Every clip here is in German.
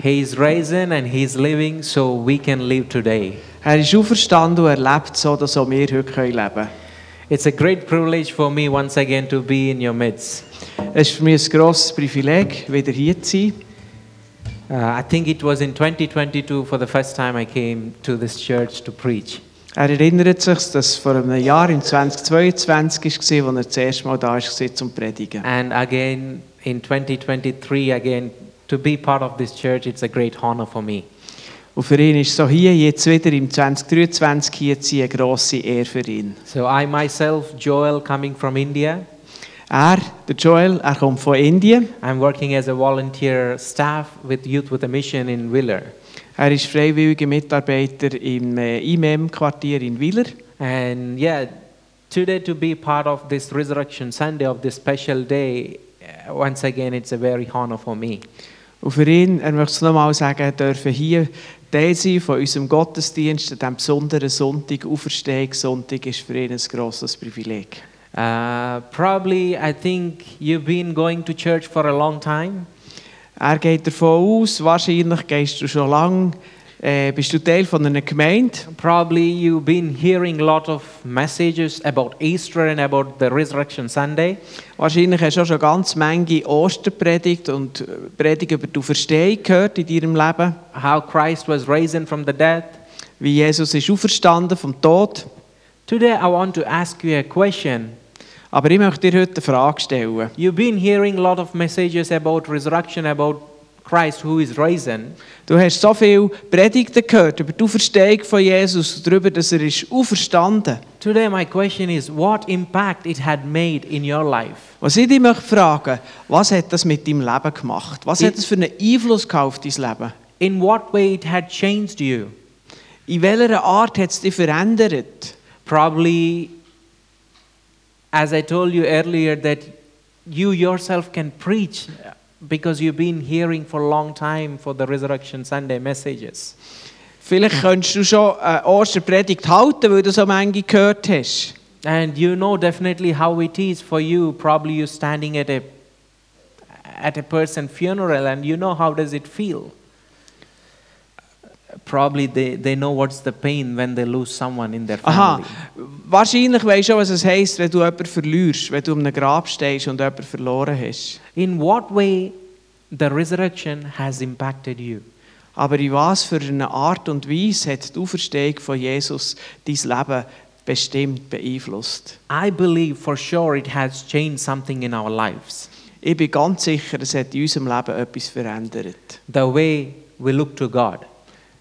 He is risen and He is living so we can live today. Er ist auferstanden und er lebt so, dass auch wir heute leben können. It's a great privilege for me once again to be in your midst. Es ist für mich ein grosses Privileg, wieder hier zu sein. Uh, I think it was in 2022 for the first time I came to this church to preach. Er erinnert sich, dass vor einem Jahr, im 2022, war, als er das erste Mal da war, zum zu predigen. And again in 2023, again to be part of this church, it's a great honor for me. Und für ihn ist so hier, jetzt wieder im 2023 hier zu eine grosse Ehre für ihn. So I myself, Joel, coming from India, Er, der Joel, er kommt von Indien. I'm working as a volunteer staff with Youth with a Mission in Willer. Er ist freiwilliger Mitarbeiter im äh, IMEM-Quartier in Willer. And yeah, today to be part of this Resurrection Sunday of this special day, uh, once again, it's a very honor for me. Und für ihn, er möchte es nochmal sagen, dürfen hier Teil sein von unserem Gottesdienst, an diesem besonderen Sonntag, Auferstehungssonntag, ist für ihn ein grosses Privileg. Uh, probably, I think you've been going to church for a long time. Er geht davon aus, wahrscheinlich gehst du schon lange, äh, bist du Teil von einer Gemeinde. Probably you've been hearing a lot of messages about Easter and about the Resurrection Sunday. Wahrscheinlich hast du auch schon ganz Menge Osterpredigt und äh, Predigt über die Auferstehung gehört in deinem Leben. How Christ was risen from the dead. Wie Jesus ist auferstanden vom Tod. Today, I want to ask you a question. Aber ich möchte dir heute eine Frage stellen. You've been hearing a lot of messages about resurrection, about Christ who is risen. Du hast so viele Predigten gehört über die Auferstehung von Jesus darüber, dass er ist auferstanden. Today, my question is what impact it had made in your life? Was ich dich möchte fragen, was hat das mit deinem Leben gemacht? Was Ich- hat das für einen Einfluss auf dein Leben? In what way it had changed you? In welcher Art hat es dich verändert? Probably, as I told you earlier, that you yourself can preach because you've been hearing for a long time for the Resurrection Sunday messages. Vielleicht könntest du schon äh, eine Osterpredigt halten, weil du so manche gehört hast. And you know definitely how it is for you. Probably you're standing at a at a person's funeral and you know how does it feel. Probably they, they know what's the pain when they lose someone in their Aha, family. wahrscheinlich weisst du was es heisst, wenn du jemanden verlierst, wenn du um einem Grab stehst und jemanden verloren hast. In what way the resurrection has impacted you? Aber in was für eine Art und Weise hat die Auferstehung von Jesus dein Leben bestimmt beeinflusst? I believe for sure it has changed something in our lives. Ich bin ganz sicher, es hat in unserem Leben etwas verändert. The way we look to God,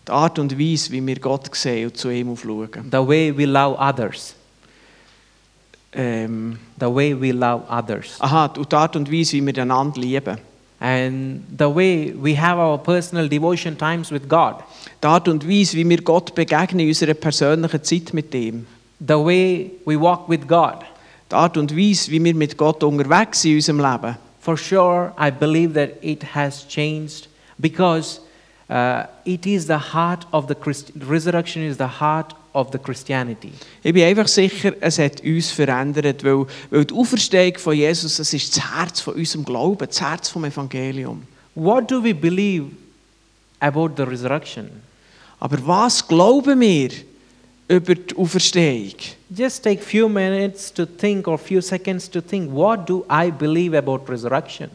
Die Art und Weise, wie wir Gott sehen und zu ihm aufschauen. the way we love others, Ähm, the way we love others. aha, und die Art und Weise, wie wir einander lieben. And the way we have our personal devotion times with God, Die Art und Weise, wie wir Gott begegnen in unserer persönlichen Zeit mit ihm. the way we walk with God. Die Art und Weise, wie wir mit Gott unterwegs sind in unserem Leben. For sure, I believe that it has changed because uh, it is the heart of the Christ- resurrection is the heart of the Christianity. Ich bin einfach sicher, es hat uns verändert, weil, weil die Auferstehung von Jesus, das ist das Herz von unserem Glauben, das Herz vom Evangelium. What do we believe about the resurrection? Aber was glauben wir über die Auferstehung? Just take a few minutes to think or a few seconds to think what do I believe about resurrection?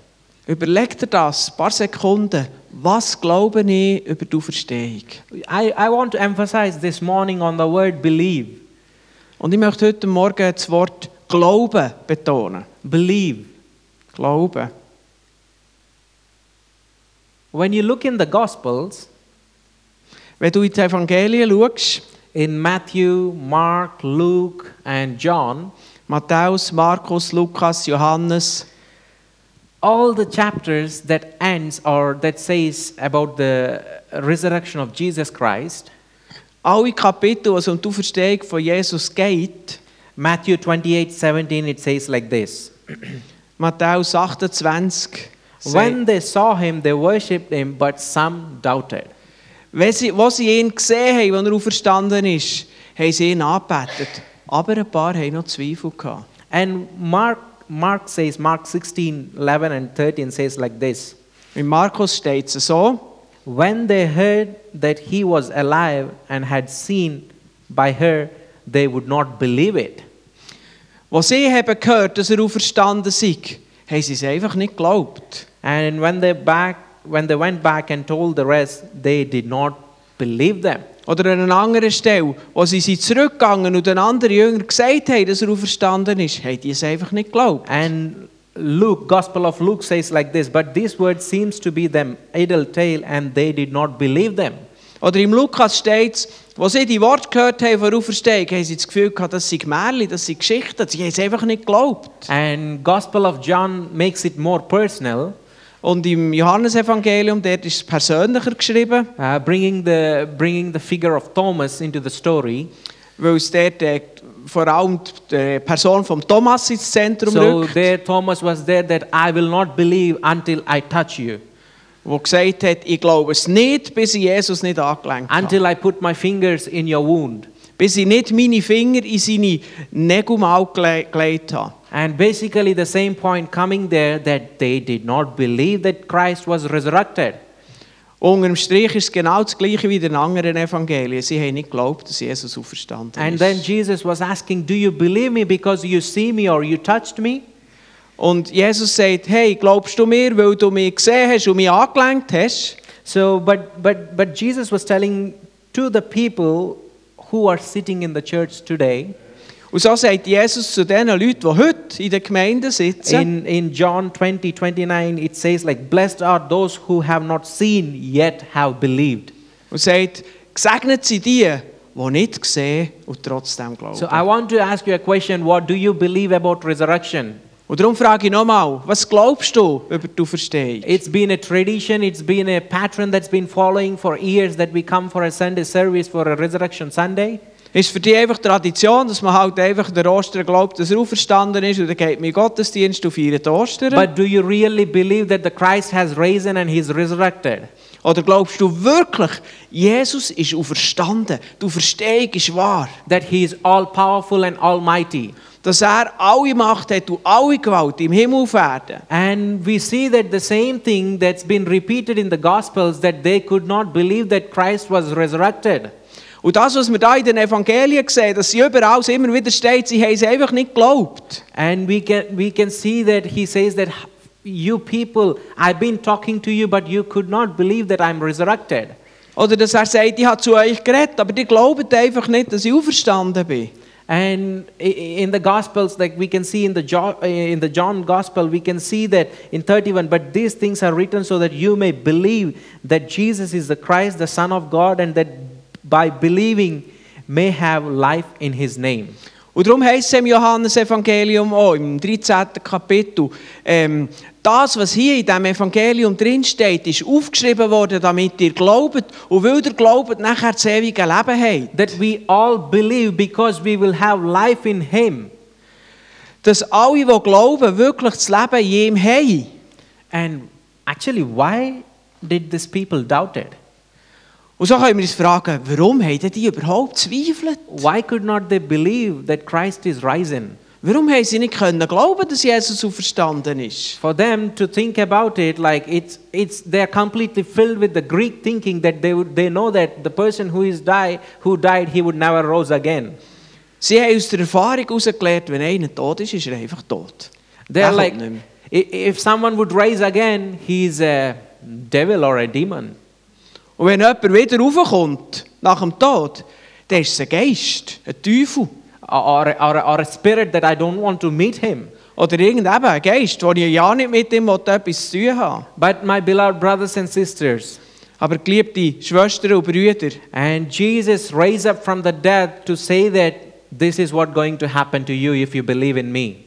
Überleg dir das, ein paar Sekunden. Was glaube ich über die Auferstehung? I, I want to emphasize this morning on the word believe. Und ich möchte heute Morgen das Wort Glauben betonen. Believe. Glauben. When you look in the Gospels, Wenn du in die Evangelien schaust, in Matthew, Mark, Luke, and John, Matthäus, Markus, Lukas, Johannes, all the chapters that ends or that says about the resurrection of Jesus Christ, alle Kapitel, es um die Auferstehung von Jesus geht, Matthew 28, 17, it says like this. Matthäus 28, When they saw him, they worshipped him, but some doubted. Wenn sie, wo sie ihn gesehen haben, als er auferstanden ist, haben sie ihn angebetet. Aber ein paar haben noch Zweifel gehabt. And Mark, Mark says, Mark 16, 11 and 13 says like this. In Markus steht es so, when they heard that he was alive and had seen by her, they would not believe it. Als sie haben gehört, dass er auferstanden sei, haben sie es einfach nicht geglaubt. And when they back when they went back and told the rest, they did not believe them. Oder an einer anderen Stelle, wo sie sind zurückgegangen und den anderen Jüngern gesagt haben, dass er auferstanden ist, haben die es einfach nicht geglaubt. And Luke, Gospel of Luke says like this, but this word seems to be them idle tale, and they did not believe them. Oder im Lukas steht wo sie die Worte gehört haben von Auferstehung, haben sie das Gefühl gehabt, das sind Märchen, das sind Geschichten. Sie haben es einfach nicht geglaubt. And Gospel of John makes it more personal, Und im Johannesevangelium, dort ist es persönlicher geschrieben, uh, bringing the bringing the figure of Thomas into the story. weil es dort äh, vor allem die Person von Thomas ins Zentrum So rückt, there Thomas was there that I will not believe until I touch you, wo gesagt hat, ich glaube es nicht, bis ich Jesus nicht angelenkt habe. until I put my fingers in your wound. Bis ich nicht meine Finger in seine Nägel gelegt habe. And basically the same point coming there that they did not believe that Christ was resurrected. Unter dem Strich ist es genau das Gleiche wie in den anderen Evangelien. Sie haben nicht geglaubt, dass Jesus auferstanden And then Jesus was asking, Do you believe me because you see me or you touched me? Und Jesus sagt, hey, glaubst du mir, weil du mich gesehen hast und mich angelenkt hast? So, but, but, but Jesus was telling to the people who are sitting in the church today, Und so sagt Jesus zu den Leuten, die heute in der Gemeinde sitzen, in, in John 20, 29, it says like, Blessed are those who have not seen yet have believed. und sagt, gesegnet sind die, die nicht sehen und trotzdem glauben. So I want to ask you a question. What do you believe about resurrection? und darum frage ich nochmal, was glaubst du über die Auferstehung? It's been a tradition, it's been a pattern that's been following for years that we come for a Sunday service for a resurrection Sunday. Ist für dich einfach Tradition, dass man halt einfach der Ostern glaubt, dass er auferstanden ist und dann geht man in den Gottesdienst und feiert Ostern? But do you really believe that the Christ has risen and he's resurrected? Oder glaubst du wirklich, Jesus ist auferstanden, die Auferstehung ist wahr? That he is all powerful and almighty? Dass er alle Macht hat und alle Gewalt im Himmel. And we see that the same thing that's been repeated in the Gospels that they could not believe that Christ was resurrected. Und das, was wir da in den Evangelien sehen, dass sie überall immer wieder steht, sie haben es einfach nicht geglaubt. And we can, we can see that he says that you people, I've been talking to you, but you could not believe that I'm resurrected. Oder dass er sagt, ich habe zu euch geredet, aber die glauben einfach nicht, dass ich auferstanden bin. And in the Gospels, like we can see in the, jo- in the John Gospel, we can see that in 31, but these things are written so that you may believe that Jesus is the Christ, the Son of God, and that by believing may have life in his name. Und darum heißt es im Johannesevangelium auch, im 13. Kapitel, ähm, das, was hier in diesem Evangelium drinsteht, ist aufgeschrieben worden, damit ihr glaubt und weil ihr glaubt, nachher das ewige Leben habt. That we all believe because we will have life in him. Dass alle, die glauben, wirklich das Leben in ihm haben. And actually, why did these people doubt it? Und so können wir uns fragen, warum haben die überhaupt zweifelt? Why could not they believe that Christ is risen? Warum haben sie nicht können glauben, dass Jesus auferstanden ist? For them to think about it, like it's, it's, they're completely filled with the Greek thinking that they, would, they know that the person who, is die, who died, he would never rose again. Sie haben aus der Erfahrung herausgelernt, wenn einer tot ist, ist er einfach tot. They're like, kommt nicht i- if someone would rise again, he's a devil or a demon. Und wenn jemand wieder raufkommt, nach dem Tod, dann ist es ein Geist, ein Teufel. Or, or, or a spirit that I don't want to meet him. Oder irgendein ein Geist, wo ich ja nicht mit ihm etwas zu tun habe. But my beloved brothers and sisters, Aber geliebte Schwestern und Brüder, and Jesus raised up from the dead to say that this is what going to happen to you if you believe in me.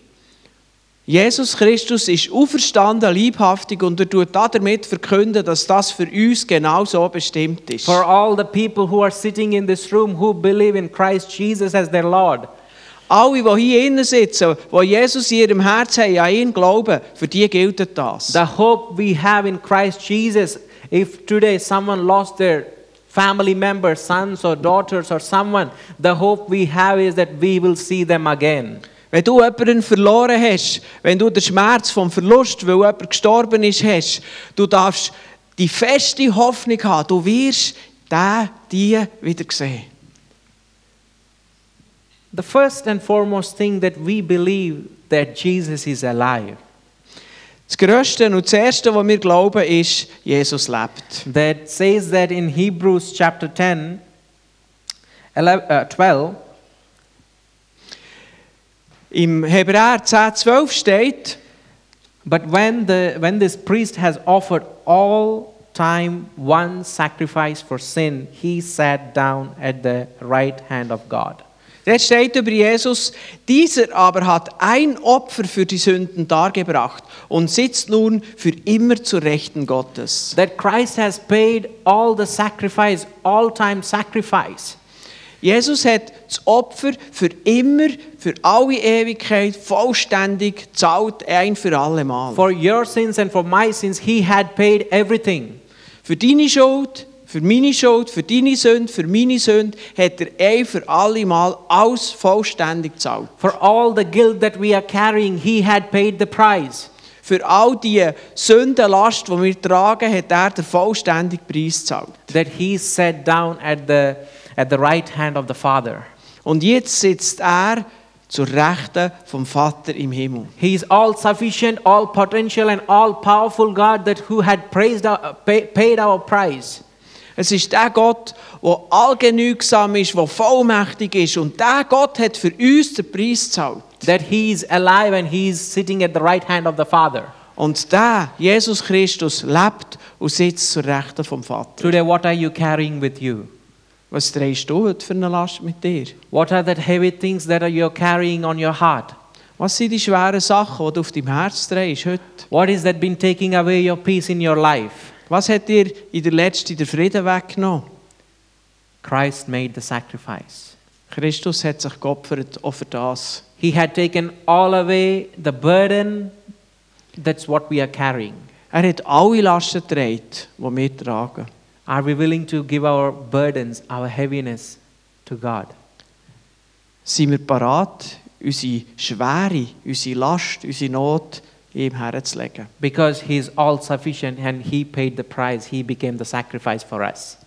Jesus Christus ist auferstanden, leibhaftig und er tut damit verkünden, dass das für uns genau so bestimmt ist. For all the people who are sitting in this room who believe in Christ Jesus as their Lord, Alle, die hier innen sitzen, die Jesus in ihrem Herzen haben, an ihn glauben, für die gilt das. the hope we have in Christ Jesus, if today someone lost their family member, sons or daughters or someone, the hope we have is that we will see them again. Wenn du jemanden verloren hast, wenn du den Schmerz vom Verlust, weil jemand gestorben ist, hast, du darfst die feste Hoffnung haben, du wirst den, die wieder sehen. The first and foremost thing that we believe that Jesus is alive. Das Größte und das Erste, was wir glauben, ist, Jesus lebt. That says that in Hebrews chapter 10, 11, uh, 12, Im Hebräer 10, 12 steht, but when, the, when this priest has offered all time one sacrifice for sin, he sat down at the right hand of God. dort steht über Jesus, dieser aber hat ein Opfer für die Sünden dargebracht und sitzt nun für immer zur Rechten Gottes. That Christ has paid all the sacrifice, all time sacrifice. Jesus hat das Opfer für immer, für alle Ewigkeit vollständig gezahlt, ein für alle Mal. For your sins and for my sins, he had paid everything. Für deine Schuld, für meine Schuld, für deine Sünde, für meine Sünde hat er ein für alle Mal alles vollständig gezahlt. For all the guilt that we are carrying, he had paid the price. Für all die Sündenlast, die wir tragen, hat er den vollständigen Preis gezahlt. That he sat down at the, at the right hand of the Father. Und jetzt sitzt er zur Rechten vom Vater im Himmel. He is all sufficient, all potential, and all powerful God that who had praised our, paid our price. Es ist der Gott, der allgenügsam ist, der vollmächtig ist. Und der Gott hat für uns den Preis gezahlt. That he is alive and he is sitting at the right hand of the Father. Und der, Jesus Christus, lebt und sitzt zur Rechten vom Vater. Today, what are you carrying with you? Was drehst du heute für eine Last mit dir? What are the heavy things that you're carrying on your heart? Was sind die schweren Sachen, die du auf deinem Herz drehst heute? What is that been taking away your peace in your life? Was hat dir in der letzten den Frieden weggenommen? Christ made the sacrifice. Christus hat sich geopfert, auch für das. He had taken all away the burden. That's what we are carrying. Er hat alle Lasten getragen, die wir tragen. Are we willing to give our burdens, our heaviness to God? Sind wir parat, unsere Schwere, unsere Last, unsere Not ihm herzulegen? Because He is all sufficient and He paid the price. He became the sacrifice for us.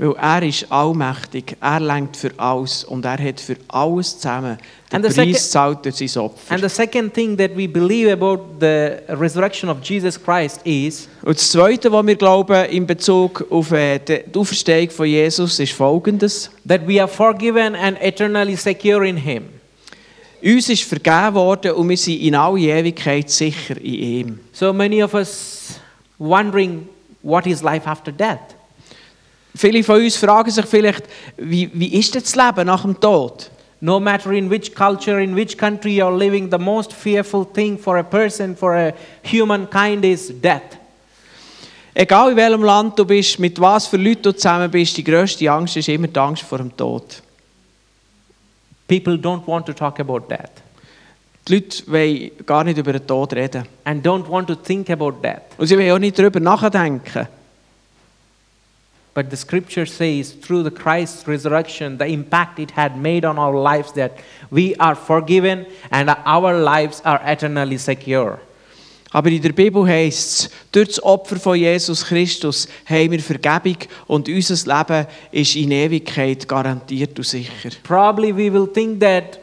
Weil er ist allmächtig, er lenkt für alles und er hat für alles zusammen den And the Preis gezahlt durch sein Opfer. And the second thing that we believe about the resurrection of Jesus Christ is Und das Zweite, was wir glauben in Bezug auf äh, die Auferstehung von Jesus, ist folgendes. that we are forgiven and eternally secure in Him. Uns ist vergeben worden und wir sind in alle Ewigkeit sicher in ihm. So many of us wondering what is life after death. Viele von uns fragen sich vielleicht, wie, wie ist das Leben nach dem Tod? No matter in which culture, in which country you're living, the most fearful thing for a person, for a humankind is death. Egal in welchem Land du bist, mit was für Leuten du zusammen bist, die grösste Angst ist immer die Angst vor dem Tod. People don't want to talk about death Die Leute wollen gar nicht über den Tod reden. and don't want to think about death. Und sie wollen auch nicht darüber nachdenken. But the scripture says through the Christ's resurrection, the impact it had made on our lives that we are forgiven and our lives are eternally secure. Aber in der Bibel heißt es, durch das Opfer von Jesus Christus haben wir Vergebung und unser Leben ist in Ewigkeit garantiert und sicher. Probably we will think that,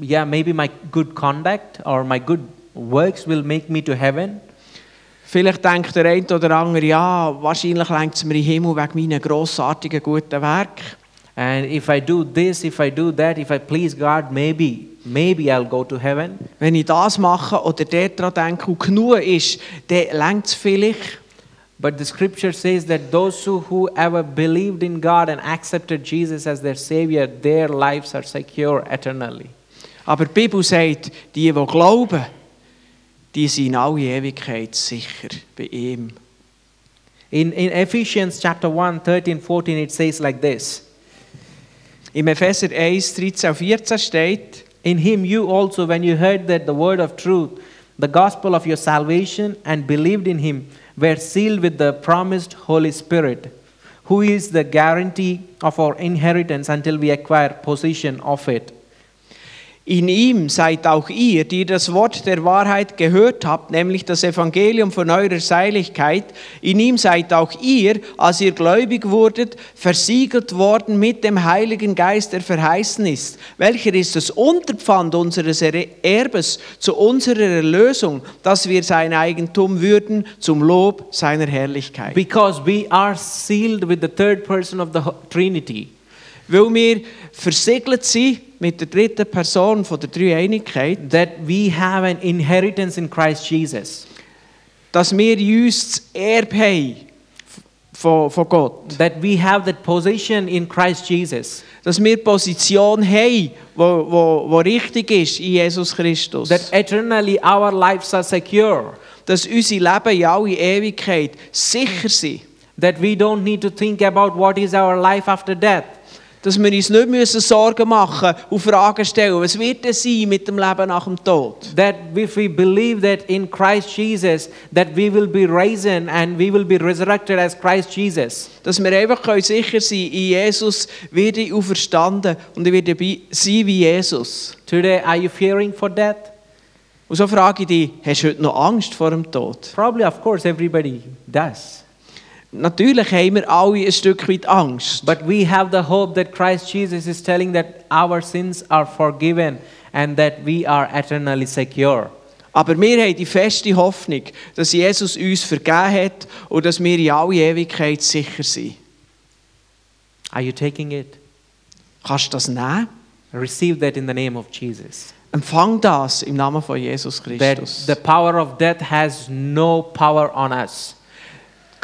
yeah, maybe my good conduct or my good works will make me to heaven. Vielleicht denkt der eine oder andere, ja, wahrscheinlich lenkt es mir in den Himmel wegen meinen grossartigen guten Werken. And if I do this, if I do that, if I please God, maybe, maybe I'll go to heaven. Wenn ich das mache oder dort denke und genug ist, dann lenkt es vielleicht. But the scripture says that those who, who ever believed in God and accepted Jesus as their Savior, their lives are secure eternally. Aber die Bibel sagt, die, die glauben, die sind in alle Ewigkeit sicher bei ihm. In, in Ephesians chapter 1, 13, 14, it says like this Im Epheser 1, 13 und 14 steht, In him you also, when you heard that the word of truth, the gospel of your salvation, and believed in him, were sealed with the promised Holy Spirit, who is the guarantee of our inheritance until we acquire possession of it. In ihm seid auch ihr, die das Wort der Wahrheit gehört habt, nämlich das Evangelium von eurer Seiligkeit. In ihm seid auch ihr, als ihr gläubig wurdet, versiegelt worden mit dem Heiligen Geist, der verheißen ist, welcher ist das Unterpfand unseres Er- Erbes zu unserer Erlösung, dass wir sein Eigentum würden zum Lob seiner Herrlichkeit. Because we are sealed with the third person of the Trinity. Weil wir versiegelt sind mit der dritten Person von der Dreieinigkeit, That we have an inheritance in Christ Jesus. dass wir uns das Erbe haben von, von Gott. That we have that position in Christ Jesus. Dass wir Position haben, wo, wo, wo richtig ist in Jesus Christus. That eternally our lives are secure. Dass unser Leben in alle Ewigkeit sicher sind. That we don't need to think about what is our life after death. Dass wir uns nicht müssen Sorgen machen und Fragen stellen, was wird es sein mit dem Leben nach dem Tod? That if we believe that in Christ Jesus, that we will be risen and we will be resurrected as Christ Jesus. Dass wir einfach können sicher sein in Jesus werde ich auferstanden und ich werde sein wie Jesus. Today, are you fearing for death? Und so frage ich dich, hast du heute noch Angst vor dem Tod? Probably, of course, everybody does. Natürlich haben wir alle ein Stück weit Angst. But we have the hope that Christ Jesus is telling that our sins are forgiven and that we are eternally secure. Aber wir haben die feste Hoffnung, dass Jesus uns vergeben hat und dass wir in alle Ewigkeit sicher sind. Are you taking it? Kannst du das nehmen? Receive that in the name of Jesus. Empfang das im Namen von Jesus Christus. That the power of death has no power on us.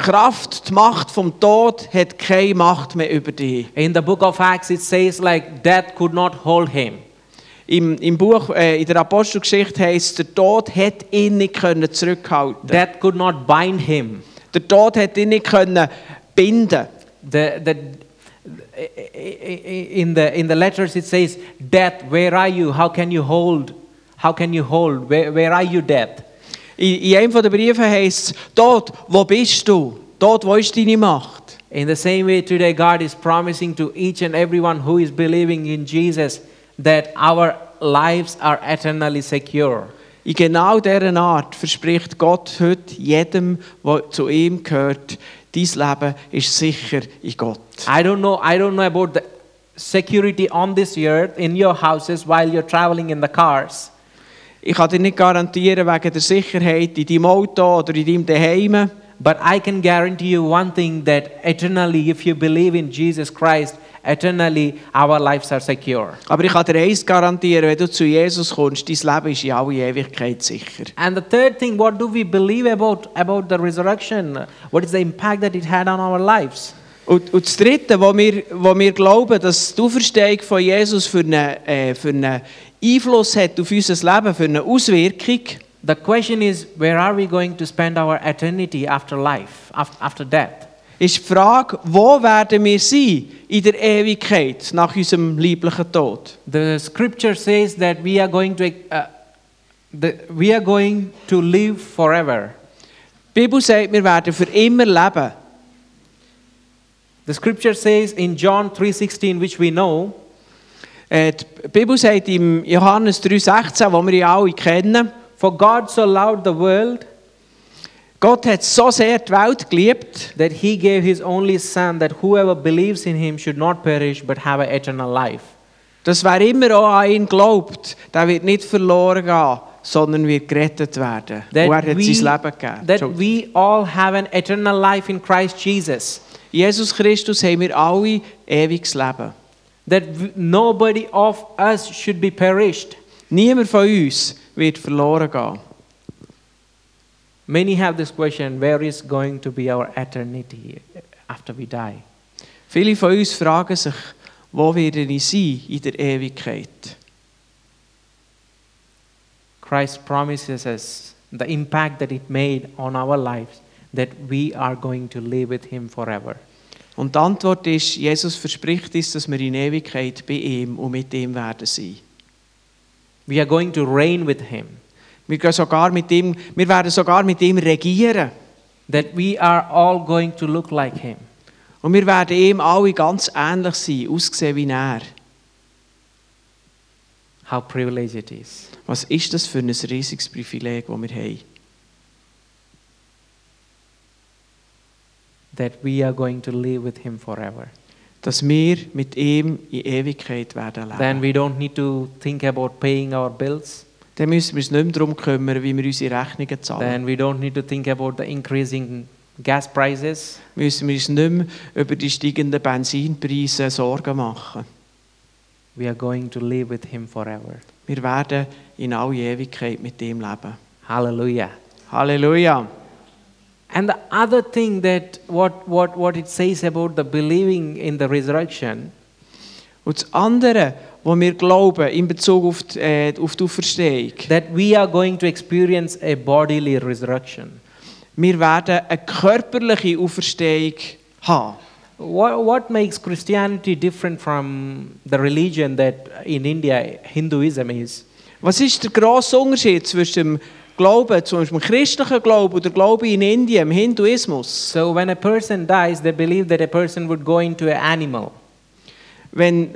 Die Kraft, die Macht vom Tod hat keine Macht mehr über dich. In the book of Acts, it says like death could not hold him. Im, im Buch, äh, in der Apostelgeschichte heißt der Tod hat ihn nicht können zurückhalten. Death could not bind him. Der Tod hat ihn nicht können binden. The, the, in, the, in the letters, it says, Death, where are you? How can you hold? How can you hold? Where, where are you, death? In, in einem der Briefe heißt es, Tod, wo bist du? Tod, wo ist deine Macht? In the same way, today, God is promising to each and everyone who is believing in Jesus that our lives are eternally secure. In genau dieser Art verspricht Gott heute jedem, der zu ihm gehört, dein Leben ist sicher in Gott. I don't know, I don't know about the security on this earth in your houses while you're traveling in the cars. Ich kann dir nicht garantieren, wegen der Sicherheit in deinem Auto oder in deinem Daheim. But I can guarantee you one thing that eternally, if you believe in Jesus Christ, eternally our lives are secure. Aber ich kann dir eins garantieren, wenn du zu Jesus kommst, dein Leben ist in alle Ewigkeit sicher. And the third thing, what do we believe about, about the resurrection? What is the impact that it had on our lives? Und, und das Dritte, wo wir, wo wir glauben, dass die Auferstehung von Jesus für einen, äh, für einen Einfluss hat auf unser Leben, für eine Auswirkung, The question is, where are we going to spend our eternity after life, after death? ist die Frage, wo werden wir sein in der Ewigkeit nach unserem lieblichen Tod? The scripture says that we are going to, uh, the, we are going to live forever. Die Bibel sagt, wir werden für immer leben. The scripture says in John 3:16, which we know, Die Bibel sagt im Johannes 3,16, wo wir ja alle kennen, For God so loved the world Gott hat so sehr die Welt geliebt, that he gave his only Son, that whoever believes in him should not perish but have eternal life. dass wer immer auch an ihn glaubt, der wird nicht verloren gehen, sondern wird gerettet werden. Und er hat sein Leben gegeben. that we all have an eternal life in Christ Jesus. Jesus Christus haben wir alle ewiges Leben. That nobody of us should be perished. Niemand von uns wird verloren gehen. Many have this question where is going to be our eternity after we die? Viele von uns fragen sich, wo werden ich sein in der Ewigkeit? Christ promises us the impact that it made on our lives, that we are going to live with Him forever. Und die Antwort ist, Jesus verspricht uns, dass wir in Ewigkeit bei ihm und mit ihm werden sein. We are going to reign with Him, Wir, gehen sogar mit ihm, wir werden sogar mit ihm regieren. that we are all going to look like Him. Und wir werden ihm alle ganz ähnlich sein, aussehen wie er. How privileged it is. Was ist das für ein riesiges Privileg, das wir haben? That we are going to live with Him forever. Dass wir mit ihm in Ewigkeit werden leben. Then we don't need to think about paying our bills. Dann müssen wir uns nicht mehr darum kümmern, wie wir unsere Rechnungen zahlen. Then we don't need to think about the increasing gas prices. müssen wir uns nicht mehr über die steigenden Benzinpreise Sorgen machen. We are going to live with Him forever. Wir werden in alle Ewigkeit mit ihm leben. Hallelujah. Halleluja. And the other thing that what, what, what it says about the believing in the resurrection Und das andere, was wir glauben in Bezug auf die, äh, auf die Auferstehung, that we are going to experience a bodily resurrection. wir werden eine körperliche Auferstehung haben. What, what makes Christianity different from the religion that in India Hinduism is? Was ist der grosse Unterschied zwischen dem Glauben, zum Beispiel christlichen Glauben und der Glaube in Indien, im Hinduismus? So when a person dies, they believe that a person would go into an animal. Wenn,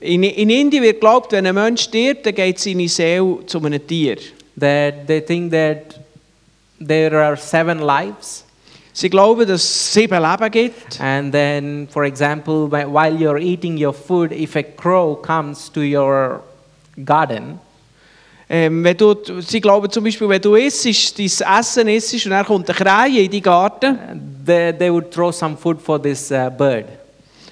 in, in Indien wird geglaubt, wenn ein Mensch stirbt, dann geht seine Seele zu einem Tier. That they think that there are seven lives. Sie glauben, dass es sieben Leben gibt. And then, for example, whi- while you're eating your food, if a crow comes to your garden, Ähm, wenn du, sie glauben zum Beispiel, wenn du isst, dein Essen isst und dann kommt eine Krähe in deinen Garten, they, they would throw some food for this uh, bird.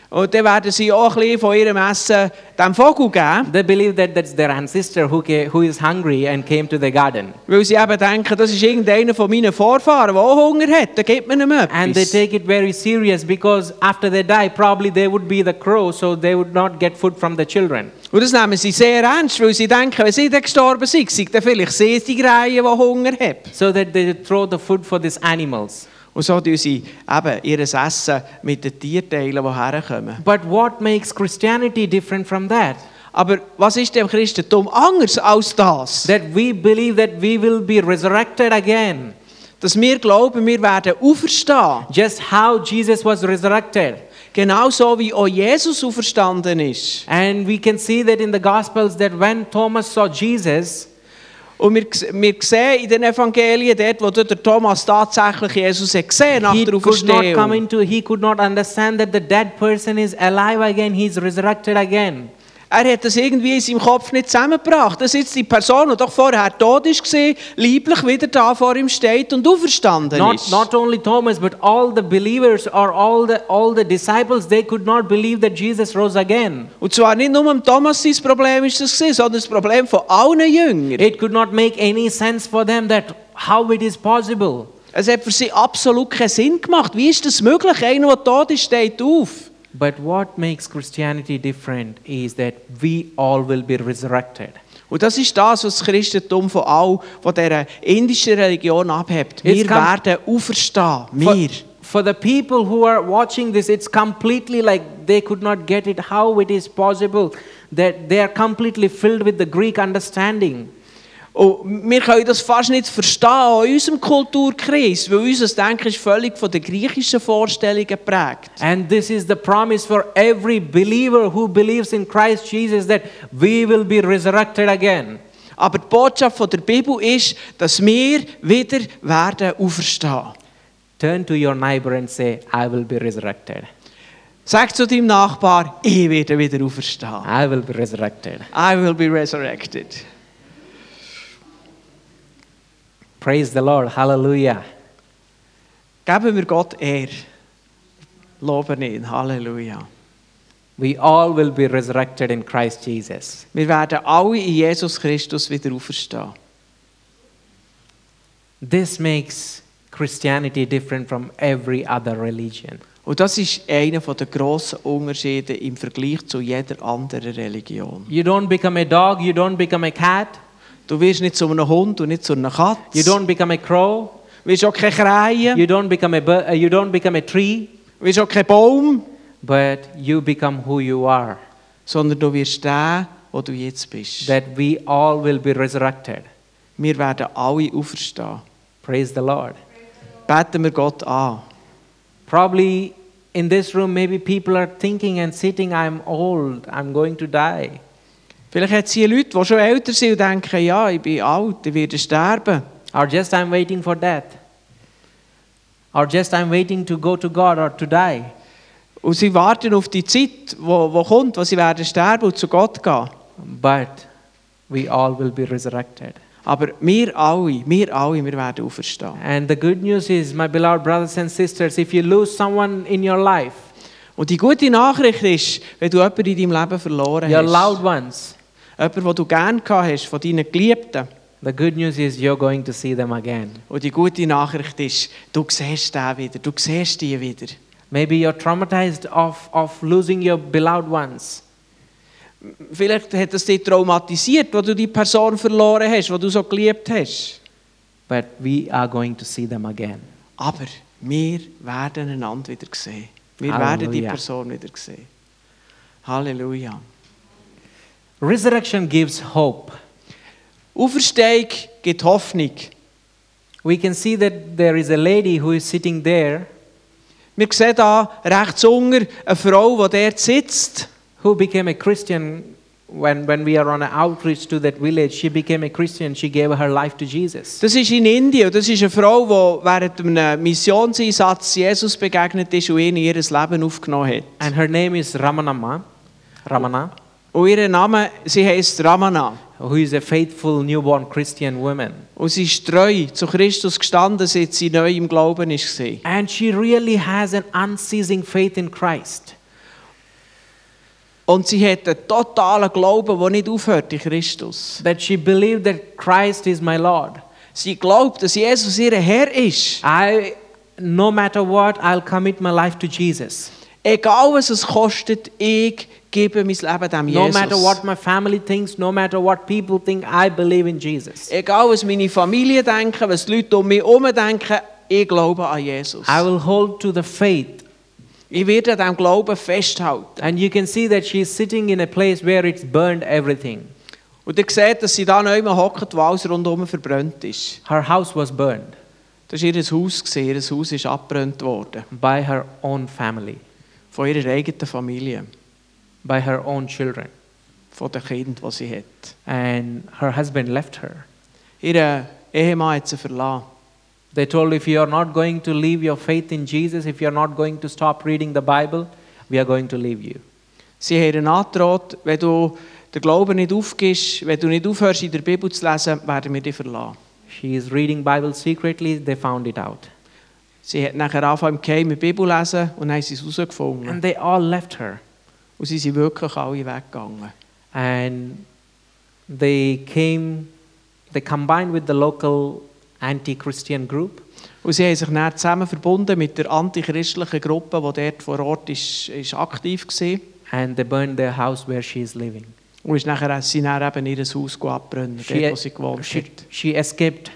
Und dann werden sie auch ein bisschen von ihrem Essen dem Vogel geben, They believe that that's their ancestor who, ca- who is hungry and came to the garden. weil sie eben denken, das ist irgendeiner von meinen Vorfahren, der auch Hunger hat, dann gibt man ihm And they take it very serious because after they die, probably they would be the crow, so they would not get food from the children. Und das nehmen sie sehr ernst, weil sie denken, wenn sie dann gestorben sind, sind dann vielleicht sie die Krähe, die Hunger haben. So that they throw the food for these animals. Und so sie eben ihr Essen mit den Tierteilen, die herkommen. But what makes Christianity different from that? Aber was ist dem Christentum anders als das? That we believe that we will be resurrected again. Dass wir glauben, wir werden auferstehen. Just how Jesus was resurrected. Genauso wie auch Jesus auferstanden ist. And we can see that in the Gospels that when Thomas saw Jesus, Und wir, wir sehen in den Evangelien dort, wo der Thomas tatsächlich Jesus hat gesehen nach he der could not come Auferstehung. he could not understand that the dead person is alive again, he's resurrected again. Er hat das irgendwie in seinem Kopf nicht zusammengebracht. Dass jetzt die Person, die doch vorher tot war, lieblich wieder da vor ihm steht und auferstanden Not, ist. not only Thomas, but all the believers or all the, all the disciples, they could not believe that Jesus rose again. Und zwar nicht nur Thomas sein Problem ist das gewesen, sondern das Problem von allen Jüngern. It could not make any sense for them that how it is possible. Es hat für sie absolut keinen Sinn gemacht. Wie ist das möglich? Einer, der tot ist, steht auf. But what makes Christianity different is that we all will be resurrected. Und das ist das, was das Christentum von all von dieser indischen Religion abhebt. Wir werden auferstehen. For, Wir. for the people who are watching this, it's completely like they could not get it how it is possible that they are completely filled with the Greek understanding. Und wir können das fast nicht verstehen in unserem Kulturkreis, weil unser Denken ist völlig von den griechischen Vorstellungen geprägt. And this is the promise for every believer who believes in Christ Jesus that we will be resurrected again. Aber die Botschaft von der Bibel ist, dass wir wieder werden auferstehen. Turn to your neighbor and say, I will be resurrected. Sag zu deinem Nachbar, ich werde wieder auferstehen. I will be resurrected. I will be resurrected. Praise the Lord. Hallelujah. Geben wir Gott Ehr. Loben ihn. Halleluja. We all will be resurrected in Christ Jesus. Wir werden alle in Jesus Christus wieder auferstehen. This makes Christianity different from every other religion. Und das ist einer der grossen Unterschiede im Vergleich zu jeder anderen Religion. You don't become a dog, you don't become a cat, Du wirst nicht zu einem Hund und nicht zu einer Katze. you don't become a crow, Du wirst auch keine Krähe. you don't become a uh, you don't become a tree, Du wirst auch kein Baum. but you become who you are. Sondern du wirst der, wo du jetzt bist. That we all will be resurrected. Wir werden alle auferstehen. Praise the Lord. Beten wir Gott an. Probably in this room, maybe people are thinking and sitting, I'm old, I'm going to die. Vielleicht hat es hier Leute, die schon älter sind und denken, ja, ich bin alt, ich werde sterben. Or just I'm waiting for death. Or just I'm waiting to go to God or to die. Und sie warten auf die Zeit, wo, wo kommt, wo sie werden sterben und zu Gott gehen. But we all will be resurrected. Aber wir alle, wir alle, wir werden auferstehen. And the good news is, my beloved brothers and sisters, if you lose someone in your life, Und die gute Nachricht ist, wenn du jemanden in deinem Leben verloren your hast, loved ones, jemanden, den du gerne gehabt hast, von deinen Geliebten, the good news is you're going to see them again. und die gute Nachricht ist, du siehst den wieder, du siehst die wieder. Maybe you're traumatized of, of losing your beloved ones. Vielleicht hat es dich traumatisiert, wo du die Person verloren hast, die du so geliebt hast. But we are going to see them again. Aber wir werden einander wieder sehen. Wir werden die Halleluja. Person wieder sehen. Halleluja. Resurrection gives hope. Auferstehung gibt Hoffnung. We can see that there is a lady who is sitting there Wir sehen da rechts unten eine Frau, die dort sitzt. who became a Christian when, when we are on an outreach to that village. She became a Christian. She gave her life to Jesus. Das ist in Indien. Das ist eine Frau, die während einem Missionseinsatz Jesus begegnet ist und ihn in ihr Leben aufgenommen hat. And her name is Ramanamma, Ramana, Und ihr Name, sie heißt Ramana. who is a faithful newborn Christian woman. Und sie ist treu zu Christus gestanden, seit sie neu im Glauben war. And she really has an unceasing faith in Christ. Und sie hat einen totalen Glauben, der nicht aufhört in Christus. That she believed that Christ is my Lord. Sie glaubt, dass Jesus ihr Herr ist. I, no matter what, I'll commit my life to Jesus. Egal was es kostet, ich gebe mein Leben dem No Jesus. matter what my family thinks, no matter what people think, I believe in Jesus. Egal was meine Familie denken, was die Leute um mich herum denken, ich glaube an Jesus. I will hold to the faith. Ich werde an diesem Glauben festhalten. And you can see that she is sitting in a place where it's burned everything. Und ihr seht, dass sie da neu hockt, wo alles rundherum verbrannt ist. Her house was burned Das war ihr Haus, gewesen. ihr Haus ist abgebrannt worden. by her own family, Von ihrer eigenen Familie, by her own children. von den Kindern, die sie hat. And her husband left her. Ihr Ehemann hat sie verlassen. They told if you are not going to leave your faith in Jesus, if you are not going to stop reading the Bible, we are going to leave you. Sie haben angedroht, wenn du den Glauben nicht aufgibst, wenn du nicht aufhörst, in der Bibel zu lesen, werden wir dich verlassen. She is reading Bible secretly, they found it out. Sie hat nachher angefangen, im Geheimen die Bibel lesen und haben sie es herausgefunden. And they all left her. Und sie sind wirklich alle weggegangen. And they came, they combined with the local anti-Christian group Und sie haben sich dann zusammen verbunden mit der antichristlichen Gruppe, die dort vor Ort ist, ist aktiv war. and they burned their house where she is living. Und ist nachher, sie dann eben ihr Haus abbrennen, She, dort, wo sie gewohnt she, hat. she escaped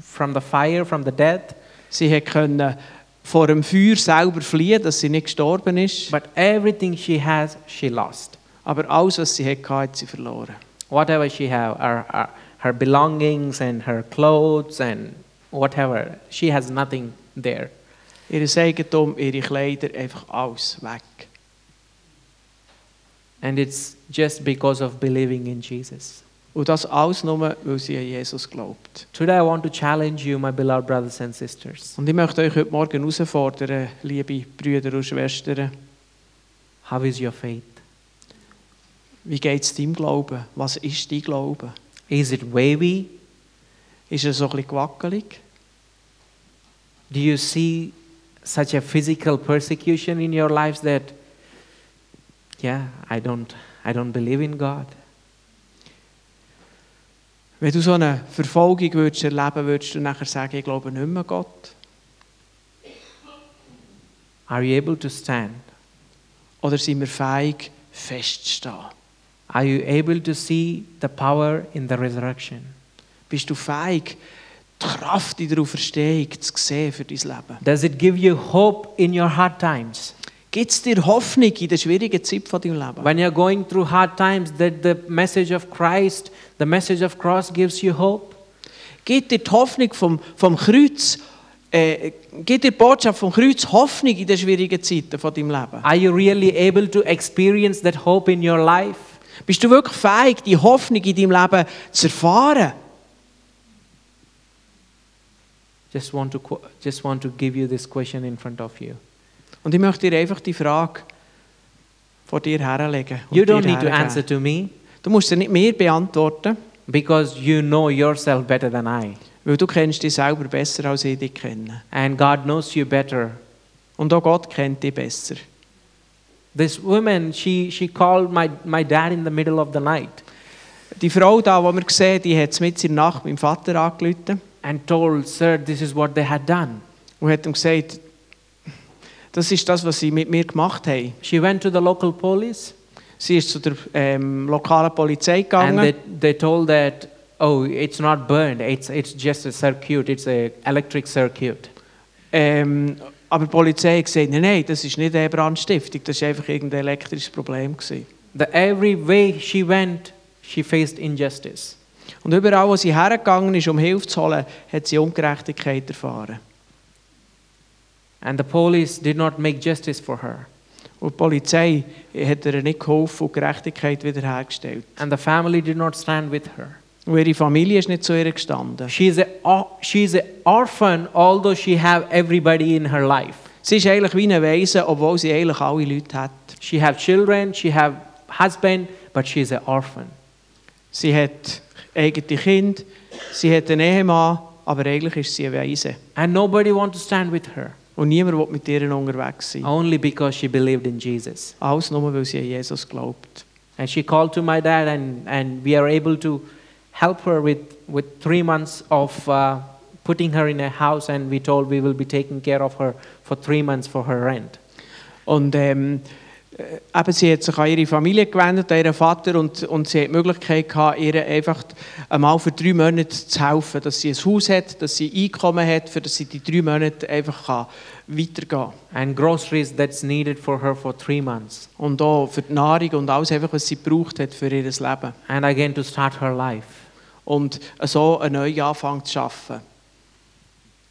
from the fire, from the death, Sie hat können vor dem Feuer selber fliehen, dass sie nicht gestorben ist. but everything she has, she lost. Aber alles, was sie hatte, hat sie verloren. Whatever she have, her, her, her belongings and her clothes and whatever, she has nothing there. Ihr Eigentum, ihre Kleider, einfach alles weg. And it's just because of believing in Jesus. Und das alles nur, weil sie an Jesus glaubt. Today I want to challenge you, my beloved brothers and sisters. Und ich möchte euch heute Morgen herausfordern, liebe Brüder und Schwestern, How is your faith? wie geht es deinem Glauben? Was ist dein Glaube? Is it wavy? Ist er so ein bisschen gewackelig? Do you see such a physical persecution in your lives that, yeah, I don't, I don't believe in God? Wenn du so eine Verfolgung würdest erleben würdest du nachher sagen, ich glaube nicht mehr Gott? Are you able to stand? Oder sind wir fähig, festzustehen? Are you able to see the power in the resurrection? Bist du fähig, die Kraft in der Auferstehung zu sehen für dein Leben? Does it give you hope in your hard times? Gibt es dir Hoffnung in der schwierigen Zeit von deinem Leben? When you're going through hard times, that the message of Christ, the message of cross gives you hope? Gibt dir die Hoffnung vom, vom Kreuz, äh, gibt dir die Botschaft vom Kreuz Hoffnung in den schwierigen Zeiten von deinem Leben? Are you really able to experience that hope in your life? Bist du wirklich fähig, die Hoffnung in deinem Leben zu erfahren? Just want to just want to give you this question in front of you. Und ich möchte dir einfach die Frage vor dir herlegen. You don't need to answer to me Du musst sie nicht mir beantworten, because you know yourself better than I. weil du kennst dich selber besser, als ich dich kenne. And God knows you better. Und auch Gott kennt dich besser. This woman, she, she called my, my dad in the middle of the night Die Frau da, die wir sehen, die hat mit in der Nacht meinem Vater angerufen and told, Sir, this is what they had done. und hat ihm gesagt, das ist das, was sie mit mir gemacht haben. She went to the local police Sie ist zu der ähm, lokalen Polizei and gegangen they, they told that, oh, it's not burned, it's, it's just a circuit, it's a electric circuit. ähm, aber die Polizei hat gesagt, nein, nein, das ist nicht eine Brandstiftung, das war einfach irgendein elektrisches Problem. Gewesen. The, every way she went, she faced injustice. Und überall, wo sie hergegangen ist, um Hilfe zu holen, hat sie Ungerechtigkeit erfahren. And the police did not make justice for her. Und die Polizei hat ihr nicht geholfen und Gerechtigkeit wiederhergestellt. And the family did not stand with her. Und ihre Familie ist nicht zu ihr gestanden. She's a, or- she's an orphan, although she have everybody in her life. Sie ist eigentlich wie eine Waise, obwohl sie eigentlich alle Leute hat. She have children, she have husband, but she is an orphan. Sie hat eigene Kinder, sie hat einen Ehemann, aber eigentlich ist sie eine Waise. And nobody want to stand with her, Und niemand will mit ihr unterwegs sein. only because she believed in Jesus. Alles nur, weil sie an Jesus glaubt. And she called to my dad, and, and we are able to help her with, with three months of uh, putting her in a house, and we told we will be taking care of her for three months for her rent. Und ähm, äh, eben, sie hat sich an ihre Familie gewendet, an ihren Vater, und, und sie hat die Möglichkeit gehabt, ihr einfach einmal für drei Monate zu helfen, dass sie ein Haus hat, dass sie Einkommen hat, für dass sie die drei Monate einfach kann weitergehen kann. And groceries that's needed for her for three months. Und auch für die Nahrung und alles, einfach, was sie braucht hat für ihr Leben. And again to start her life. Und so einen neuen Anfang zu schaffen.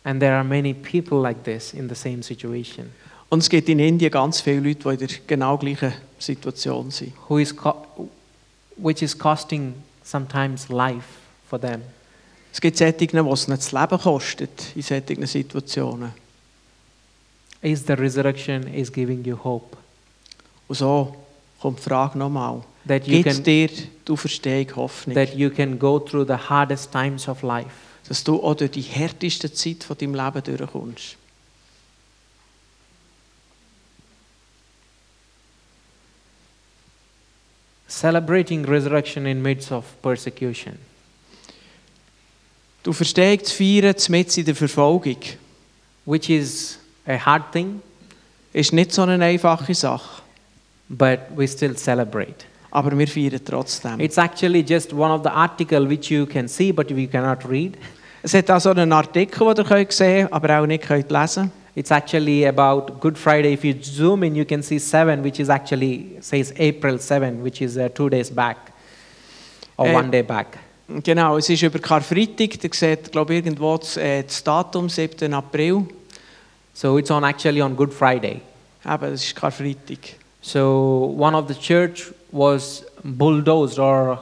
And there are many people like this in the same situation. Und es gibt in Indien ganz viele Leute, die in der genau gleichen Situation sind. who is which is costing sometimes life for them. Es gibt die es nicht das Leben kostet in solchen Situationen. Is the resurrection is giving you hope Und so kommt die Frage nochmal. that you Gibt dir die Auferstehung Hoffnung? that you can go through the hardest times of life dass du auch durch die härteste Zeit von deinem Leben durchkommst. Celebrating resurrection in midst of persecution. Du zu feiern, mitten in der Verfolgung, which is a hard thing, ist nicht so eine einfache Sache. but we still celebrate. Aber wir feiern trotzdem. It's actually just one of the article which you can see but you cannot read. Es hat also einen Artikel, den ihr könnt sehen könnt, aber auch nicht könnt lesen It's actually about Good Friday. If you zoom in, you can see seven, which is actually says April 7, which is uh, two days back or Eh, one day back. Genau, es ist über Karfreitag, ihr seht, glaube irgendwo das, äh, das Datum, 7. April. So it's on actually on Good Friday. Eben, das ist Karfreitag. So one of the church was bulldozed or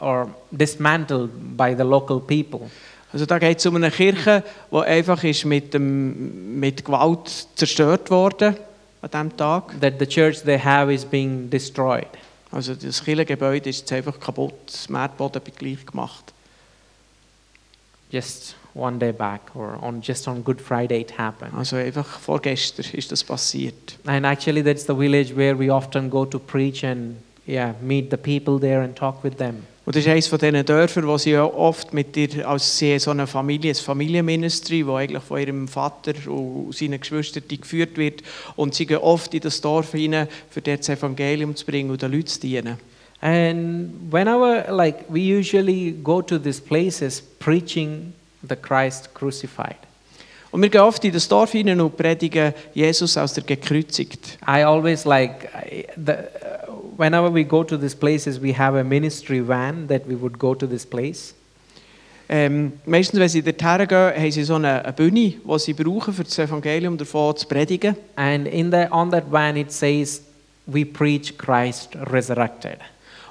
or dismantled by the local people. Also da geht es um eine Kirche, die einfach ist mit, dem, mit Gewalt zerstört wurde an diesem Tag. That the church they have is being destroyed. Also das Kirchengebäude ist jetzt einfach kaputt, das Erdboden wird gleich gemacht. Just one day back, or on just on Good Friday it happened. Also einfach vorgestern ist das passiert. And actually, that's the village where we often go to preach and yeah, meet the people there and talk with them. Und das ist eines von diesen Dörfern, wo sie ja oft mit ihr, als sie so eine Familie, ein Familienministry, wo eigentlich von ihrem Vater und seinen Geschwistern geführt wird. Und sie gehen oft in das Dorf hinein, für dort das Evangelium zu bringen und den Leuten zu dienen. And whenever, like, we usually go to these places preaching the Christ crucified. Und wir gehen oft in das Dorf hinein und predigen Jesus als der gekreuzigt. I always like, the, whenever we go to these places, we have a ministry van that we would go to this place. Ähm, meistens, wenn sie dorthin gehen, haben eh, sie so eine, eine Bühne, die sie brauchen, für das Evangelium davon zu predigen. And in the, on that van, it says, We preach Christ resurrected.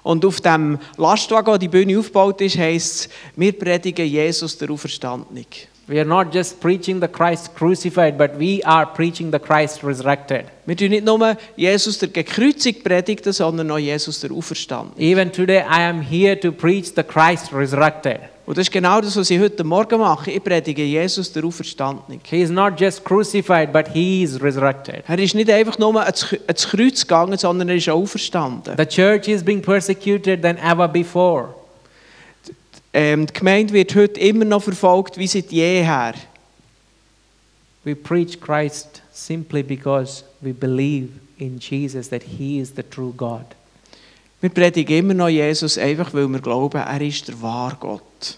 Und auf dem Lastwagen, wo die Bühne aufgebaut ist, heisst es, wir predigen Jesus der Auferstandene. We are not just preaching the Christ crucified, but we are preaching the Christ resurrected. Wir tun nicht nur Jesus der gekreuzigt predigen, sondern auch Jesus der Auferstandene. Even today, I am here to preach the Christ resurrected. Und das ist genau das, was ich heute Morgen mache. Ich predige Jesus der Auferstandene. He is not just crucified, but he is resurrected. Er ist nicht einfach nur ans Kreuz gegangen, sondern er ist auch auferstanden. The church is being persecuted than ever before. Ähm, die Gemeinde wird heute immer noch verfolgt wie seit jeher. We preach Christ simply because we believe in Jesus that he is the true God. Wir predigen immer noch Jesus, einfach weil wir glauben, er ist der wahre Gott.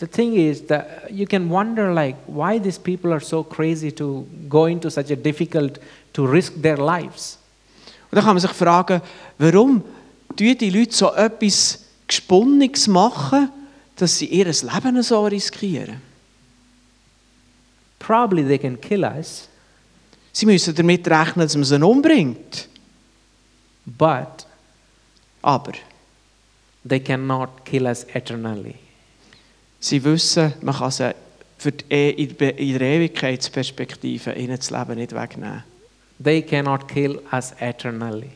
The thing is that you can wonder like why these people are so crazy to go into such a difficult to risk their lives. Und dann kann man sich fragen, warum tun die Leute so etwas Gesponniges machen, dass sie ihr Leben so riskieren? Probably they can kill us, Sie müssen damit rechnen, dass man sie umbringt. but Aber they cannot kill us eternally. sie wissen, man kann sie für die e in der in der Ewigkeitsperspektive ihnen das Leben nicht wegnehmen. They cannot kill us eternally.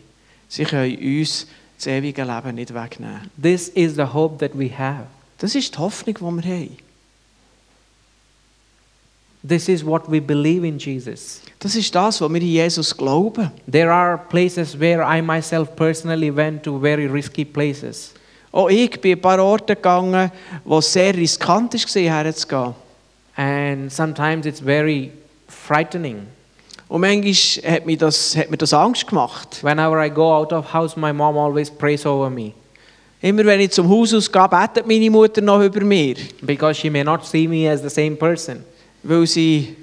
Sie können uns das ewige Leben nicht wegnehmen. This is the hope that we have. Das ist die Hoffnung, die wir haben. This is what we believe in Jesus. Das ist das, was wir in Jesus glauben. There are places where I myself personally went to very risky places. Auch ich bin ein paar Orte gegangen, wo es sehr riskant war, herzugehen. And sometimes it's very frightening. Und manchmal hat mir, das, hat mir das Angst gemacht. Whenever I go out of house, my mom always prays over me Immer wenn ich zum Haus ausgehe, betet meine Mutter noch über mir. because she may not see me as the same person. Weil sie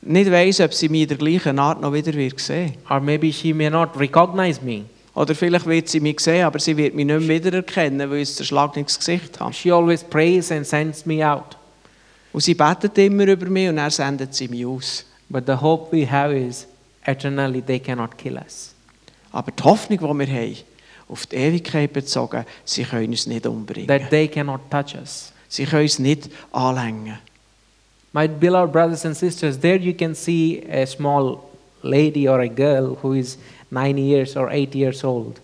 nicht weiss, ob sie mich in der gleichen Art noch wieder wird sehen Or maybe she may not recognize me. Oder vielleicht wird sie mich sehen, aber sie wird mich nicht mehr wiedererkennen, weil ich ein zerschlagenes Gesicht habe. She always prays and sends me out. Und sie betet immer über mich und dann sendet sie mich aus. But the hope we have is eternally they cannot kill us. Aber die Hoffnung, die wir haben, auf die Ewigkeit bezogen, sie können uns nicht umbringen. That they cannot touch us. Sie können uns nicht anlängen. My beloved brothers and sisters, there you can see a small lady or a girl who is nine years or eight years old.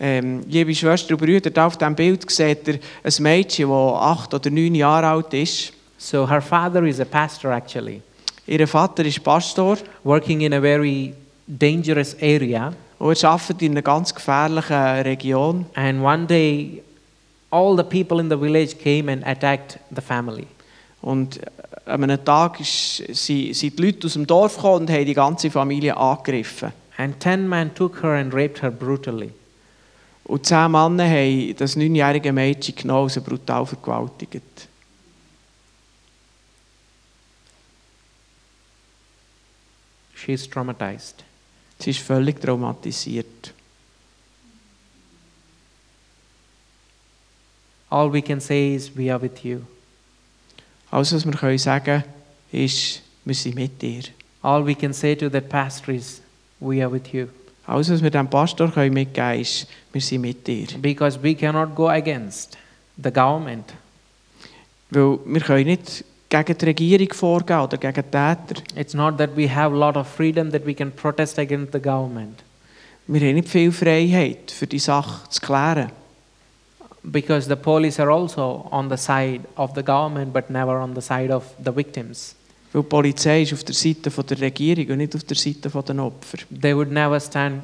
Ähm, liebe Schwestern und Brüder, da auf diesem Bild seht ihr ein Mädchen, das acht oder neun Jahre alt ist. So her father is a pastor actually, Ihr Vater ist Pastor working in a very dangerous area. und er arbeitet in einer ganz gefährlichen Region. And one day, all the people in the village came and attacked the family. Und an einem Tag ist, sind, sind die Leute aus dem Dorf gekommen und haben die ganze Familie angegriffen. And ten men took her and raped her brutally. Und zehn Männer haben das neunjährige Mädchen sie brutal vergewaltigt. She is traumatized. Sie ist völlig traumatisiert. All we can say is, We are with you. Alles, was wir können sagen ist, wir sind mit dir. All we can say to that pastor is, We are with you. Alles, was wir dem Pastor können mitgeben ist, wir sind mit dir. Because we cannot go against the government. Weil wir können nicht gegen die Regierung vorgehen oder gegen Täter. It's not that we have a lot of freedom that we can protest against the government. Wir haben nicht viel Freiheit, für die Sache zu klären. Because the police are also on the side of the government, but never on the side of the victims. Weil die Polizei ist auf der Seite von der Regierung und nicht auf der Seite der Opfer. They would never stand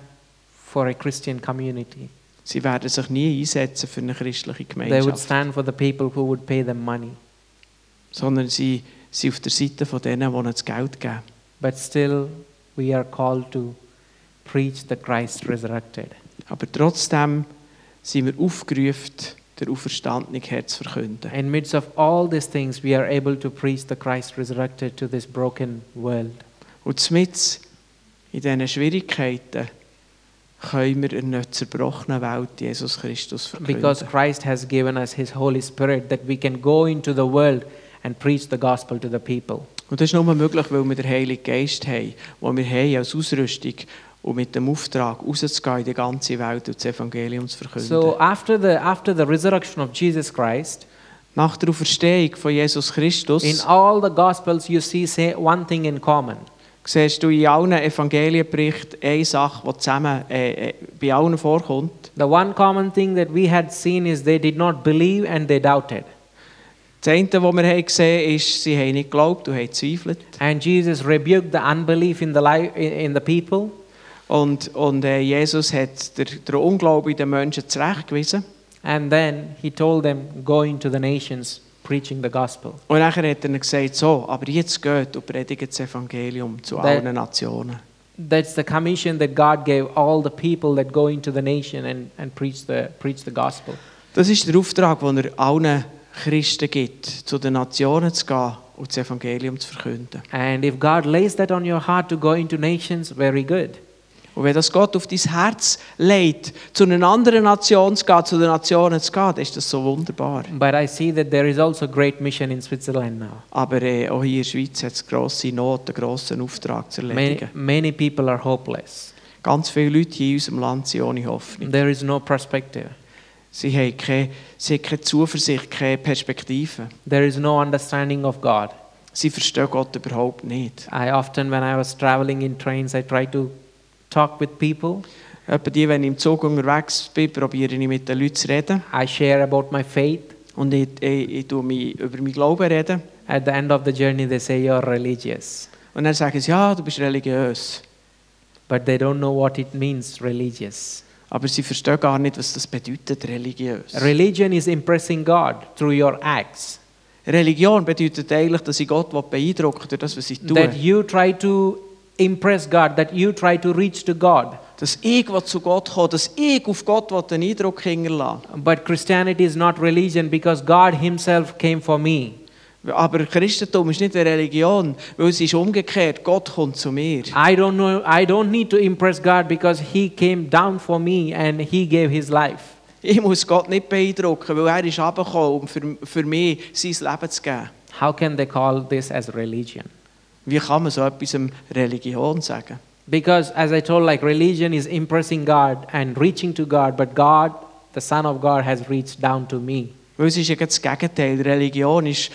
for a Christian community. Sie werden sich nie einsetzen für eine christliche Gemeinschaft. They would stand for the people who would pay them money. Sondern sie sind auf der Seite von denen, die das Geld geben. But still, we are called to preach the Christ resurrected. Aber trotzdem sind wir aufgerufen, der auferstandene Herr zu verkünden. In midst of all these things, we are able to preach the Christ resurrected to this broken world. Und mit in diesen Schwierigkeiten können wir in einer zerbrochenen Welt Jesus Christus verkünden. Because Christ has given us His Holy Spirit that we can go into the world and preach the gospel to the people. Und das ist nur möglich, weil wir den Heiligen Geist haben, den wir haben als Ausrüstung, und mit dem Auftrag, rauszugehen in die ganze Welt und das Evangelium zu verkünden. So after the after the resurrection of Jesus Christ, Nach der Auferstehung von Jesus Christus in all the gospels you see say one thing in common. siehst du in allen Evangelienberichten eine Sache, die zusammen äh, äh, bei allen vorkommt. The one common thing that we had seen is they did not believe and they doubted. Das eine, was wir gesehen haben, ist, sie haben nicht geglaubt und haben gezweifelt. And Jesus rebuked the unbelief in the life in, the people. Und, und äh, Jesus hat der, der Unglaube den Menschen zurechtgewiesen. And then he told them, go into the nations preaching the gospel. Und nachher hat er ihnen gesagt, so, aber jetzt geht und predigt das Evangelium zu That- allen Nationen. That's the commission that God gave all the people that go into the nation and, and preach, the, preach the gospel. Das ist der Auftrag, den er allen Christen gibt, zu den Nationen zu gehen und das Evangelium zu verkünden. And if God lays that on your heart to go into nations, very good. Und wenn das Gott auf dein Herz legt, zu einer anderen Nation zu gehen, zu den Nationen zu gehen, dann ist das so wunderbar. But I see that there is also great mission in Switzerland now. Aber äh, auch hier in der Schweiz hat es grosse Not, einen grossen Auftrag zu Many, erledigen. many people are hopeless. Ganz viele Leute hier in unserem Land sind ohne Hoffnung. There is no perspective. Sie haben keine, sie haben keine Zuversicht, keine Perspektive. There is no understanding of God. Sie verstehen Gott überhaupt nicht. I often, when I was traveling in trains, I try to talk with people. Etwa die, wenn ich im Zug unterwegs bin, probiere ich mit den Leuten zu reden. I share about my faith. Und ich, ich, ich tue mich über meinen Glauben reden. At the end of the journey, they say you're religious, Und dann sagen sie, ja, du bist religiös. but they don't know what it means, religious. Aber sie verstehen gar nicht, was das bedeutet, religiös. Religion is impressing God through your acts. Religion bedeutet eigentlich, dass ich Gott beeindrucken durch das, was ich tue. That you try to impress God, that you try to reach to God. Dass ich zu Gott komme, dass ich auf Gott den Eindruck hinterlassen But Christianity is not religion because God Himself came for me. Aber Christentum ist nicht eine Religion, weil es ist umgekehrt. Gott kommt zu mir. I don't know. I don't need to impress God because He came down for me and He gave His life. Ich muss Gott nicht beeindrucken, weil er ist herabgekommen, um für, für mich sein Leben zu geben. How can they call this as religion? Wie kann man so etwas Religion sagen? Because as I told, like religion is impressing God and reaching to God, but God, the Son of God, has reached down to me. Weil es ist ja das Gegenteil. Religion ist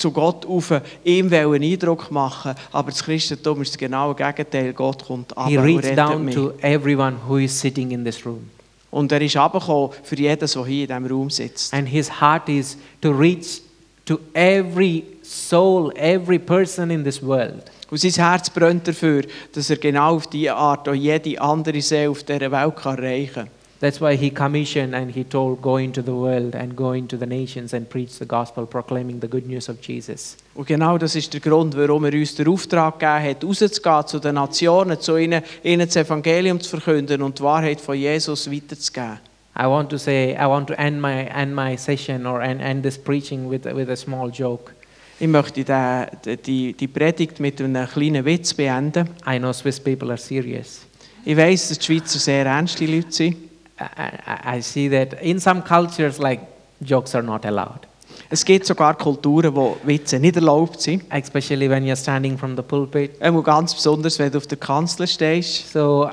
zu Gott auf, ihm einen Eindruck machen, aber das Christentum ist das genaue Gegenteil. Gott kommt ab He und reached down mich. to everyone who is sitting in this room. Und er ist herabgekommen für jeden, der hier in diesem Raum sitzt. And His heart is to reach to every soul, every person in this world. Und sein Herz brennt dafür, dass er genau auf diese Art auch jede andere Seele auf dieser Welt kann erreichen kann. That's why he commissioned and he told, Go into the world and go into the nations and preach the gospel, proclaiming the good news of Jesus. Und genau das ist der Grund, warum er uns den Auftrag gegeben hat, rauszugehen zu den Nationen, zu ihnen, ihnen das Evangelium zu verkünden und die Wahrheit von Jesus weiterzugeben. I want to say, I want to end my, end my session or end, end this preaching with, with a small joke. Ich möchte den, die, die Predigt mit einem kleinen Witz beenden. I know Swiss people are serious. Ich weiß, dass die Schweizer sehr ernste Leute sind. I, I, see that in some cultures, like, jokes are not allowed, Es gibt sogar Kulturen, wo Witze nicht erlaubt sind. especially when you're standing from the pulpit. Einmal ganz besonders, wenn du auf der Kanzel stehst. So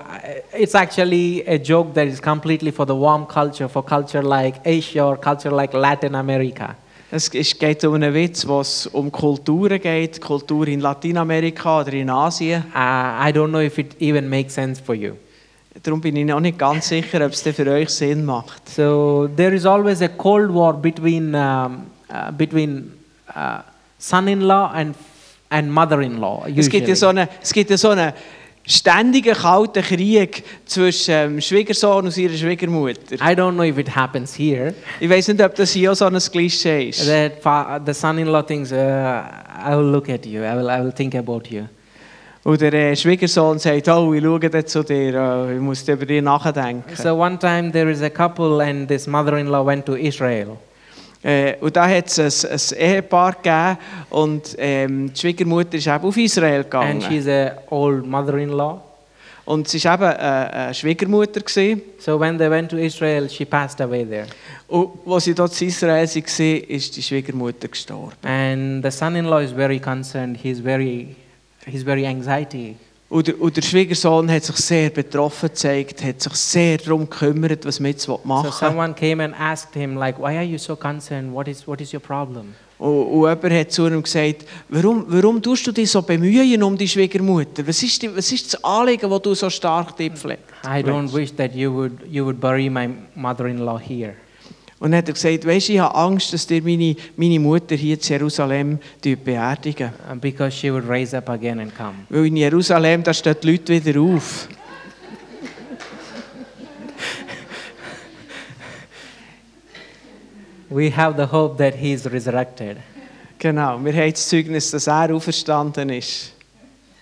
it's actually a joke that is completely for the warm culture, for culture like Asia or culture like Latin America. Es geht um einen Witz, wo es um Kulturen geht, Kultur in Lateinamerika oder in Asien. Uh, I don't know if it even makes sense for you. Darum bin ich noch nicht ganz sicher, ob es für euch Sinn macht. So there is always a cold war between um, uh, between uh, son-in-law and and mother-in-law. Es gibt, ja so einen, es gibt ja so einen ständigen kalten Krieg zwischen dem Schwiegersohn und seiner Schwiegermutter. I don't know if it happens here. Ich weiß nicht, ob das hier so ein Klischee ist. That the son-in-law thinks, uh, "I will look at you. I will. I will think about you." Und der äh, Schwiegersohn sagt, oh, ich schaue dann zu dir, äh, ich muss über dich nachdenken. So one time there is a couple, and this mother-in-law went to Israel. Äh, und da hat es ein, ein Ehepaar gegeben und ähm, die Schwiegermutter ist eben auf Israel gegangen. And she's a old mother-in-law. Und sie war eben eine Schwiegermutter. Gewesen. So when they went to Israel, she passed away there. Und als sie dort in Israel war, ist die Schwiegermutter gestorben. And the son-in-law is very concerned. He's very, he's very anxiety. Und der, und der Schwiegersohn hat sich sehr betroffen gezeigt, hat sich sehr darum gekümmert, was wir jetzt So machen someone came and asked him, like, why are you so concerned? What is, what is your problem? Und, und jemand hat zu ihm gesagt, warum, warum tust du dich so bemühen um die Schwiegermutter? Was ist, die, was ist das Anliegen, das du so stark dir pflegst? I don't wish that you would, you would bury my mother-in-law here. Und dann hat er gesagt, weisst, ich habe Angst, dass dir meine, meine Mutter hier in Jerusalem beerdigen. because she would raise up again and come. Weil in Jerusalem, da stehen die Leute wieder auf. We have the hope that he is resurrected, Genau, wir haben das Zeugnis, dass er auferstanden ist.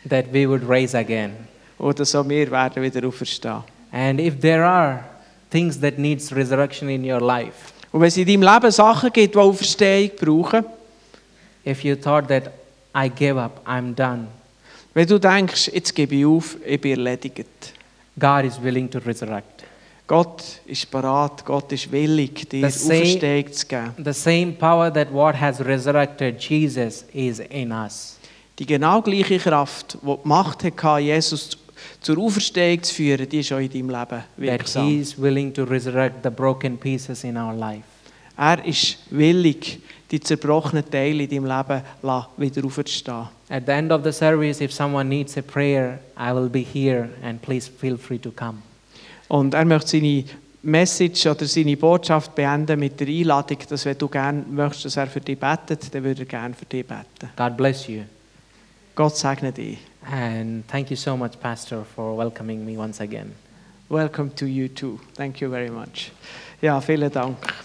that we would raise again. Oder so wir werden wieder auferstehen. And if there are things that needs resurrection in your life, Und wenn es in deinem Leben Sachen gibt, die Auferstehung brauchen, if you thought that I gave up, I'm done, wenn du denkst, jetzt gebe ich auf, ich bin erledigt. God is willing to resurrect. Gott ist parat, Gott ist willig, dir Auferstehung zu geben. The same power that what has resurrected Jesus is in us. Die genau gleiche Kraft, die die Macht hatte, Jesus zur Auferstehung zu führen, die ist auch in deinem Leben That wirksam. he is willing to resurrect the broken pieces in our life. Er ist willig, die zerbrochenen Teile in deinem Leben wieder aufzustehen. At the end of the service, if someone needs a prayer, I will be here and please feel free to come. Und er möchte seine Message oder seine Botschaft beenden mit der Einladung, dass wenn du gerne möchtest, dass er für dich betet, dann würde er gerne für dich beten. God bless you. Gott segne dich. And thank you so much, Pastor, for welcoming me once again. Welcome to you too. Thank you very much. Ja, vielen Dank.